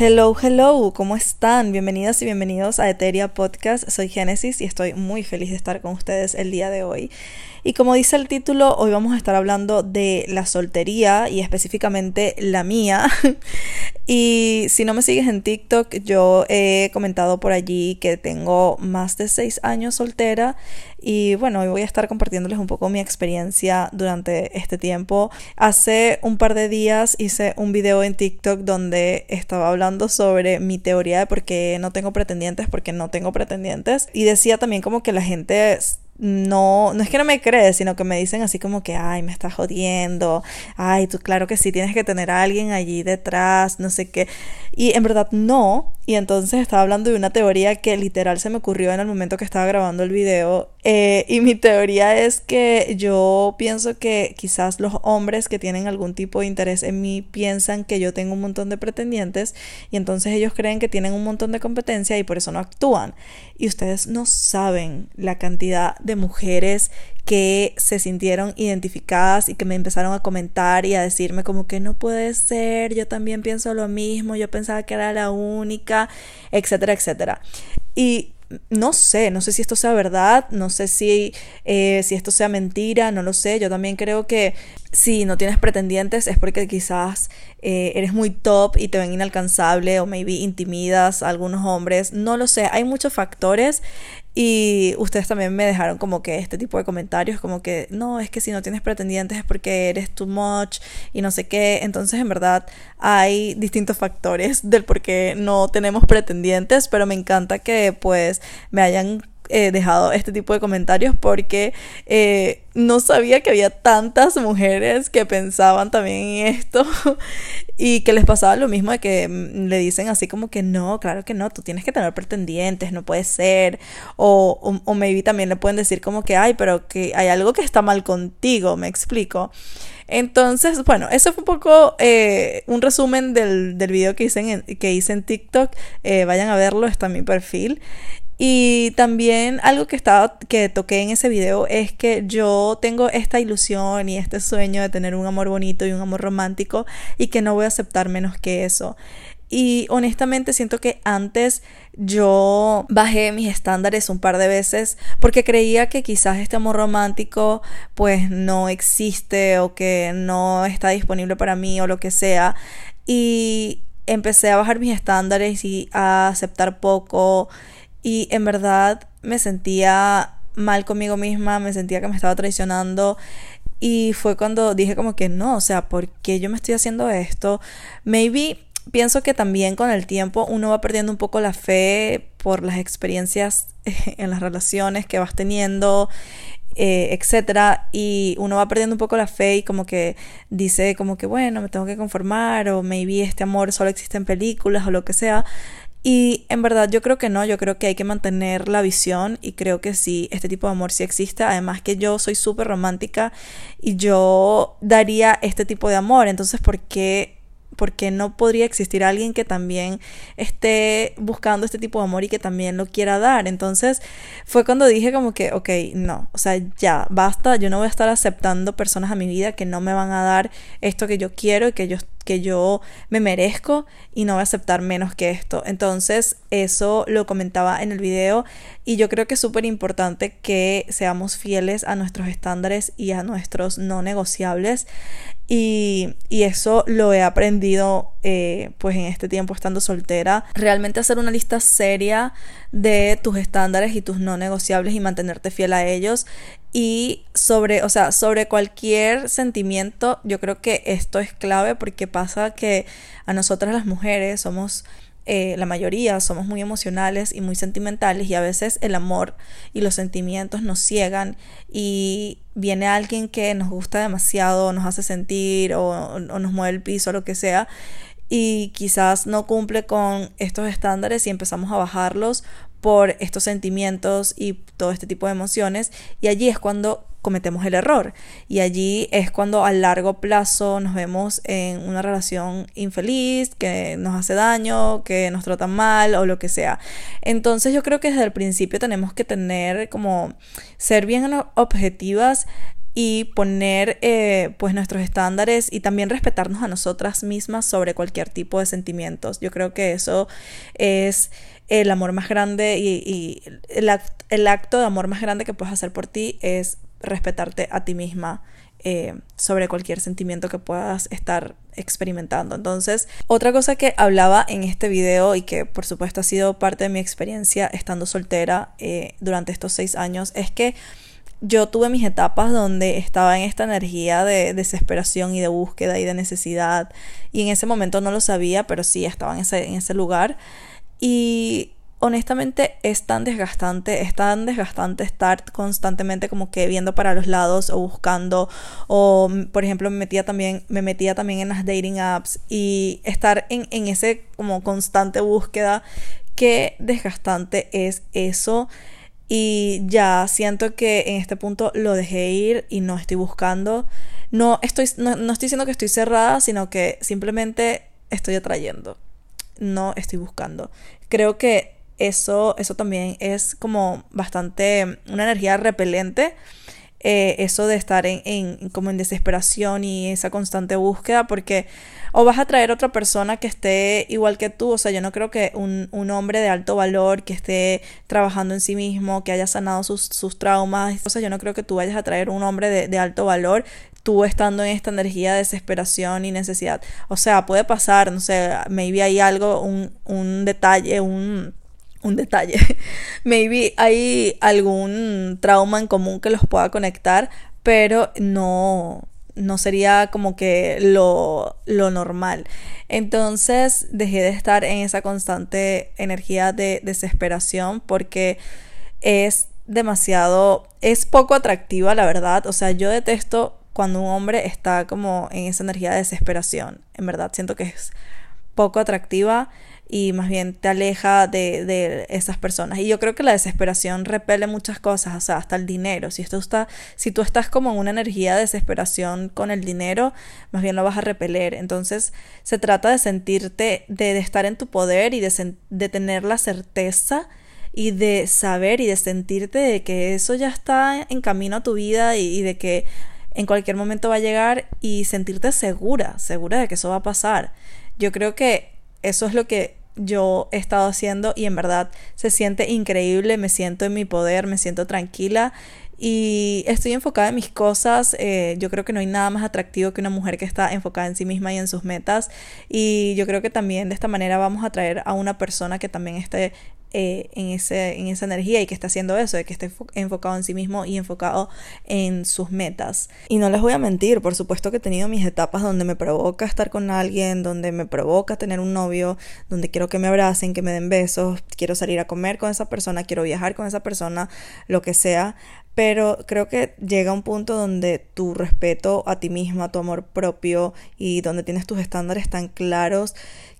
Hello, hello, ¿cómo están? Bienvenidas y bienvenidos a Eteria Podcast. Soy Génesis y estoy muy feliz de estar con ustedes el día de hoy. Y como dice el título, hoy vamos a estar hablando de la soltería y específicamente la mía. y si no me sigues en TikTok, yo he comentado por allí que tengo más de seis años soltera. Y bueno, hoy voy a estar compartiéndoles un poco mi experiencia durante este tiempo. Hace un par de días hice un video en TikTok donde estaba hablando sobre mi teoría de por qué no tengo pretendientes, porque no tengo pretendientes. Y decía también como que la gente no, no es que no me crees, sino que me dicen así como que, ay, me estás jodiendo, ay, tú claro que sí, tienes que tener a alguien allí detrás, no sé qué. Y en verdad no. Y entonces estaba hablando de una teoría que literal se me ocurrió en el momento que estaba grabando el video. Eh, y mi teoría es que yo pienso que quizás los hombres que tienen algún tipo de interés en mí piensan que yo tengo un montón de pretendientes y entonces ellos creen que tienen un montón de competencia y por eso no actúan. Y ustedes no saben la cantidad de mujeres que se sintieron identificadas y que me empezaron a comentar y a decirme como que no puede ser, yo también pienso lo mismo, yo pensaba que era la única, etcétera, etcétera. Y no sé, no sé si esto sea verdad, no sé si, eh, si esto sea mentira, no lo sé. Yo también creo que si no tienes pretendientes es porque quizás eh, eres muy top y te ven inalcanzable o maybe intimidas a algunos hombres, no lo sé, hay muchos factores y ustedes también me dejaron como que este tipo de comentarios, como que no, es que si no tienes pretendientes es porque eres too much y no sé qué, entonces en verdad hay distintos factores del por qué no tenemos pretendientes, pero me encanta que pues me hayan he dejado este tipo de comentarios porque eh, no sabía que había tantas mujeres que pensaban también en esto y que les pasaba lo mismo de que mm, le dicen así como que no, claro que no, tú tienes que tener pretendientes, no puede ser. O, o, o maybe también le pueden decir como que, ay, pero que hay algo que está mal contigo, me explico. Entonces, bueno, eso fue un poco eh, un resumen del, del video que hice en, que hice en TikTok. Eh, vayan a verlo, está mi perfil. Y también algo que estaba que toqué en ese video es que yo tengo esta ilusión y este sueño de tener un amor bonito y un amor romántico y que no voy a aceptar menos que eso. Y honestamente siento que antes yo bajé mis estándares un par de veces porque creía que quizás este amor romántico pues no existe o que no está disponible para mí o lo que sea. Y empecé a bajar mis estándares y a aceptar poco y en verdad me sentía mal conmigo misma, me sentía que me estaba traicionando y fue cuando dije como que no, o sea, ¿por qué yo me estoy haciendo esto? Maybe pienso que también con el tiempo uno va perdiendo un poco la fe por las experiencias en las relaciones que vas teniendo, eh, etcétera, y uno va perdiendo un poco la fe y como que dice como que bueno, me tengo que conformar o maybe este amor solo existe en películas o lo que sea. Y en verdad yo creo que no, yo creo que hay que mantener la visión y creo que sí, este tipo de amor sí existe. Además que yo soy súper romántica y yo daría este tipo de amor. Entonces, ¿por qué porque no podría existir alguien que también esté buscando este tipo de amor y que también lo quiera dar. Entonces fue cuando dije como que, ok, no, o sea, ya, basta, yo no voy a estar aceptando personas a mi vida que no me van a dar esto que yo quiero y que yo que yo me merezco y no voy a aceptar menos que esto. Entonces, eso lo comentaba en el video y yo creo que es súper importante que seamos fieles a nuestros estándares y a nuestros no negociables. Y, y eso lo he aprendido eh, pues en este tiempo estando soltera. Realmente hacer una lista seria de tus estándares y tus no negociables y mantenerte fiel a ellos y sobre, o sea, sobre cualquier sentimiento, yo creo que esto es clave porque pasa que a nosotras las mujeres somos, eh, la mayoría somos muy emocionales y muy sentimentales y a veces el amor y los sentimientos nos ciegan y viene alguien que nos gusta demasiado, nos hace sentir o, o nos mueve el piso o lo que sea y quizás no cumple con estos estándares y empezamos a bajarlos por estos sentimientos y todo este tipo de emociones. Y allí es cuando cometemos el error y allí es cuando a largo plazo nos vemos en una relación infeliz que nos hace daño, que nos trata mal o lo que sea. Entonces yo creo que desde el principio tenemos que tener como ser bien objetivas y poner eh, pues nuestros estándares y también respetarnos a nosotras mismas sobre cualquier tipo de sentimientos. Yo creo que eso es el amor más grande y, el, el, acto de amor más grande que puedes hacer por ti es respetarte a ti misma eh, sobre cualquier sentimiento que puedas estar experimentando. Entonces, otra cosa que hablaba en este video y que por supuesto ha sido parte de mi experiencia estando soltera eh, durante estos seis años es que yo tuve mis etapas donde estaba en esta energía de desesperación y de búsqueda y de necesidad y en ese momento no lo sabía, pero sí estaba en ese, en ese lugar y honestamente es tan desgastante, es tan desgastante estar constantemente como que viendo para los lados o buscando o mm, por ejemplo me metía también me metía también en las dating apps y estar en, en ese como constante búsqueda qué desgastante es eso. Y ya siento que en este punto lo dejé ir y no estoy buscando. No estoy no, no estoy diciendo que estoy cerrada sino que simplemente estoy atrayendo. No estoy buscando. Creo que eso, eso también es como bastante una energía repelente. Eh, eso de estar en, en, como en desesperación y esa constante búsqueda porque o vas a traer otra persona que esté igual que tú, o sea, yo no creo que un, un hombre de alto valor que esté trabajando en sí mismo, que haya sanado sus, sus traumas, o sea, yo no creo que tú vayas a traer un hombre de, alto valor tú estando en esta energía de desesperación y necesidad. O sea, puede pasar, no sé, maybe hay algo, un, un detalle, un un detalle. Maybe hay algún trauma en común que los pueda conectar, pero no, no sería como que lo, lo normal. Entonces dejé de estar en esa constante energía de desesperación porque es demasiado, es poco atractiva la verdad. O sea, yo detesto cuando un hombre está como en esa energía de desesperación. En verdad, siento que es poco atractiva y más bien te aleja de, de, esas personas. Y yo creo que la desesperación repele muchas cosas, o sea, hasta el dinero. Si, esto está, si tú estás como en una energía de desesperación con el dinero, más bien lo vas a repeler. Entonces se trata de sentirte, de, estar en tu poder y de, de tener la certeza y de saber y de sentirte de que eso ya está en camino a tu vida y de que en cualquier momento va a llegar y sentirte segura, segura de que eso va a pasar. Yo creo que eso es lo que yo he estado haciendo y en verdad se siente increíble, me siento en mi poder, me siento tranquila y estoy enfocada en mis cosas. Eh, yo creo que no hay nada más atractivo que una mujer que está enfocada en sí misma y en sus metas. Y yo creo que también de esta manera vamos a traer a una persona que también esté eh, en, ese, en esa energía y que está haciendo eso, de que esté enfocado en sí mismo y enfocado en sus metas. Y no les voy a mentir, por supuesto que he tenido mis etapas donde me provoca estar con alguien, donde me provoca tener un novio, donde quiero que me abracen, que me den besos, quiero salir a comer con esa persona, quiero viajar con esa persona, lo que sea. Pero creo que llega un punto donde tu respeto a ti misma, tu amor propio y donde tienes tus estándares tan claros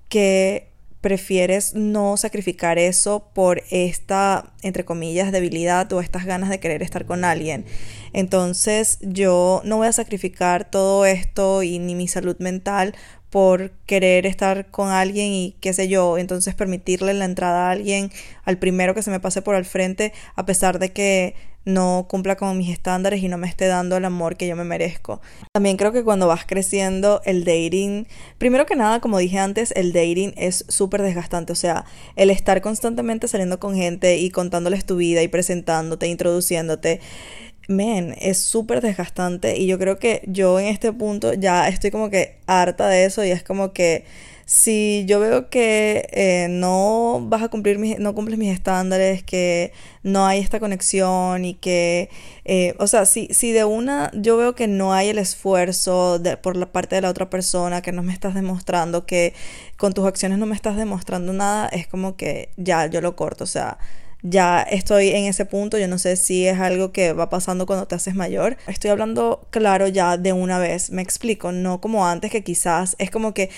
que prefieres no sacrificar eso por esta, entre comillas, debilidad o estas ganas de querer estar con alguien. Entonces yo no voy a sacrificar todo esto y ni mi salud mental por querer estar con alguien y qué sé yo, entonces permitirle la entrada a alguien al primero que se me pase por al frente a pesar de que no cumpla con mis estándares y no me esté dando el amor que yo me merezco. También creo que cuando vas creciendo el dating, primero que nada, como dije antes, el dating es súper desgastante, o sea, el estar constantemente saliendo con gente y contándoles tu vida y presentándote, introduciéndote, men, es súper desgastante y yo creo que yo en este punto ya estoy como que harta de eso y es como que si yo veo que eh, no vas a cumplir mis, no cumples mis estándares, que no hay esta conexión y que, eh, o sea, si, si de una yo veo que no hay el esfuerzo por la parte de la otra persona, que no me estás demostrando, que con tus acciones no me estás demostrando nada, es como que ya yo lo corto, o sea, ya estoy en ese punto, yo no sé si es algo que va pasando cuando te haces mayor. Estoy hablando claro ya de una vez, me explico, no como antes que quizás es como que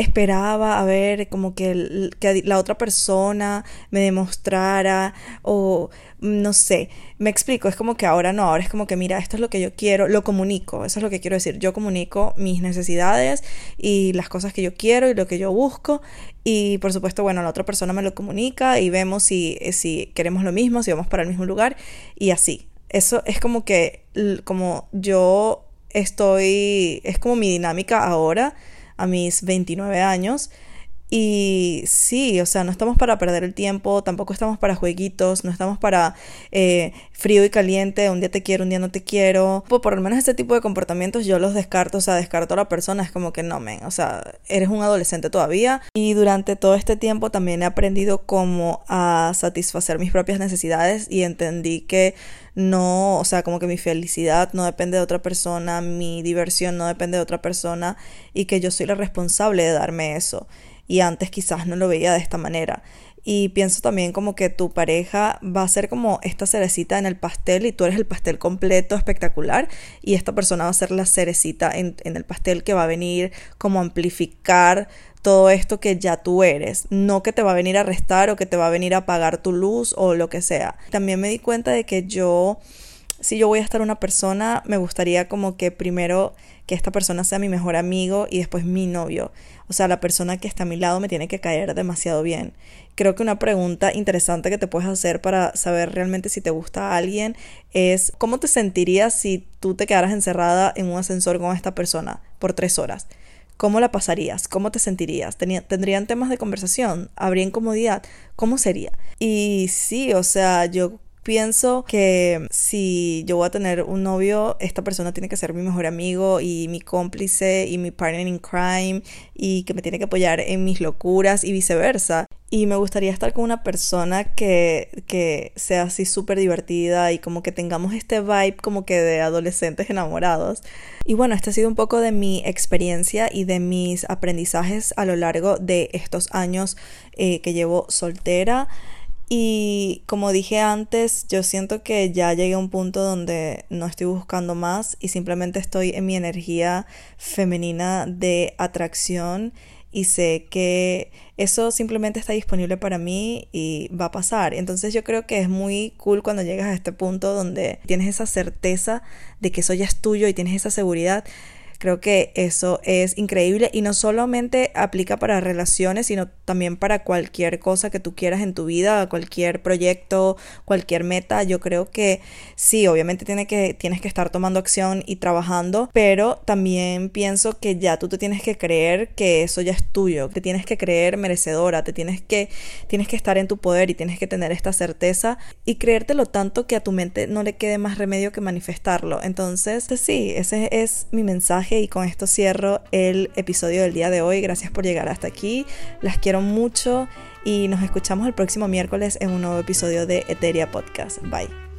esperaba a ver como que, que, la otra persona me demostrara o no sé, me explico, es como que ahora no, ahora es como que mira, esto es lo que yo quiero, lo comunico, eso es lo que quiero decir, yo comunico mis necesidades y las cosas que yo quiero y lo que yo busco y por supuesto, bueno, la otra persona me lo comunica y vemos si, si queremos lo mismo, si vamos para el mismo lugar y así. eso es como que, como yo estoy, es como mi dinámica ahora, a mis 29 años. Y sí, o sea, no estamos para perder el tiempo, tampoco estamos para jueguitos, no estamos para eh, frío y caliente, un día te quiero, un día no te quiero. Pues por lo menos este tipo de comportamientos yo los descarto, o sea, descarto a la persona, es como que no, men, o sea, eres un adolescente todavía. Y durante todo este tiempo también he aprendido cómo a satisfacer mis propias necesidades y entendí que no, o sea, como que mi felicidad no depende de otra persona, mi diversión no depende de otra persona y que yo soy la responsable de darme eso y antes quizás no lo veía de esta manera. Y pienso también como que tu pareja va a ser como esta cerecita en el pastel y tú eres el pastel completo, espectacular, y esta persona va a ser la cerecita en, en el pastel que va a venir como amplificar todo esto que ya tú eres, no que te va a venir a restar o que te va a venir a apagar tu luz o lo que sea. También me di cuenta de que yo, si yo voy a estar una persona, me gustaría como que primero que esta persona sea mi mejor amigo y después mi novio. O sea, la persona que está a mi lado me tiene que caer demasiado bien. Creo que una pregunta interesante que te puedes hacer para saber realmente si te gusta a alguien es ¿cómo te sentirías si tú te quedaras encerrada en un ascensor con esta persona por tres horas? ¿Cómo la pasarías? ¿Cómo te sentirías? ¿Tendrían temas de conversación? ¿Habría incomodidad? ¿Cómo sería? Y sí, o sea, yo pienso que si yo voy a tener un novio, esta persona tiene que ser mi mejor amigo y mi cómplice y mi partner in crime y que me tiene que apoyar en mis locuras y viceversa. Y me gustaría estar con una persona que, que sea así súper divertida y como que tengamos este vibe como que de adolescentes enamorados. Y bueno, esta ha sido un poco de mi experiencia y de mis aprendizajes a lo largo de estos años eh, que llevo soltera. Y como dije antes, yo siento que ya llegué a un punto donde no estoy buscando más y simplemente estoy en mi energía femenina de atracción y sé que eso simplemente está disponible para mí y va a pasar. Entonces yo creo que es muy cool cuando llegas a este punto donde tienes esa certeza de que eso ya es tuyo y tienes esa seguridad Creo que eso es increíble y no solamente aplica para relaciones, sino también para cualquier cosa que tú quieras en tu vida, cualquier proyecto, cualquier meta. Yo creo que sí, obviamente tiene que, tienes que estar tomando acción y trabajando, pero también pienso que ya tú te tienes que creer que eso ya es tuyo, te tienes que creer merecedora, te tienes que, tienes que estar en tu poder y tienes que tener esta certeza y creértelo tanto que a tu mente no le quede más remedio que manifestarlo. Entonces, sí, ese es mi y con esto cierro el episodio del día de hoy. Gracias por llegar hasta aquí. Las quiero mucho y nos escuchamos el próximo miércoles en un nuevo episodio de Eteria Podcast. Bye.